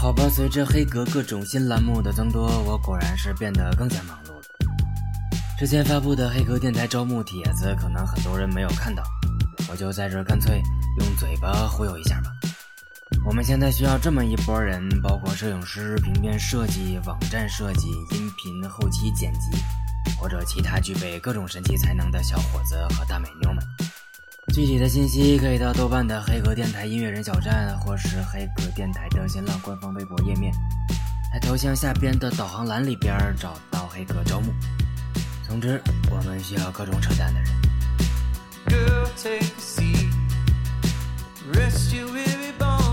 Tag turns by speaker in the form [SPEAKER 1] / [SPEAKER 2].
[SPEAKER 1] 好吧，随着黑格各种新栏目的增多，我果然是变得更加忙碌了。之前发布的黑格电台招募帖子，可能很多人没有看到，我就在这干脆用嘴巴忽悠一下吧。我们现在需要这么一波人，包括摄影师、平面设计、网站设计、音频后期剪辑，或者其他具备各种神奇才能的小伙子和大美妞们。具体的信息可以到豆瓣的黑格电台音乐人小站，或是黑格电台的新浪官方微博页面，在头像下边的导航栏里边找到黑格招募。总之，我们需要各种扯淡的人。
[SPEAKER 2] Girl, take a seat. Rest your weary bones.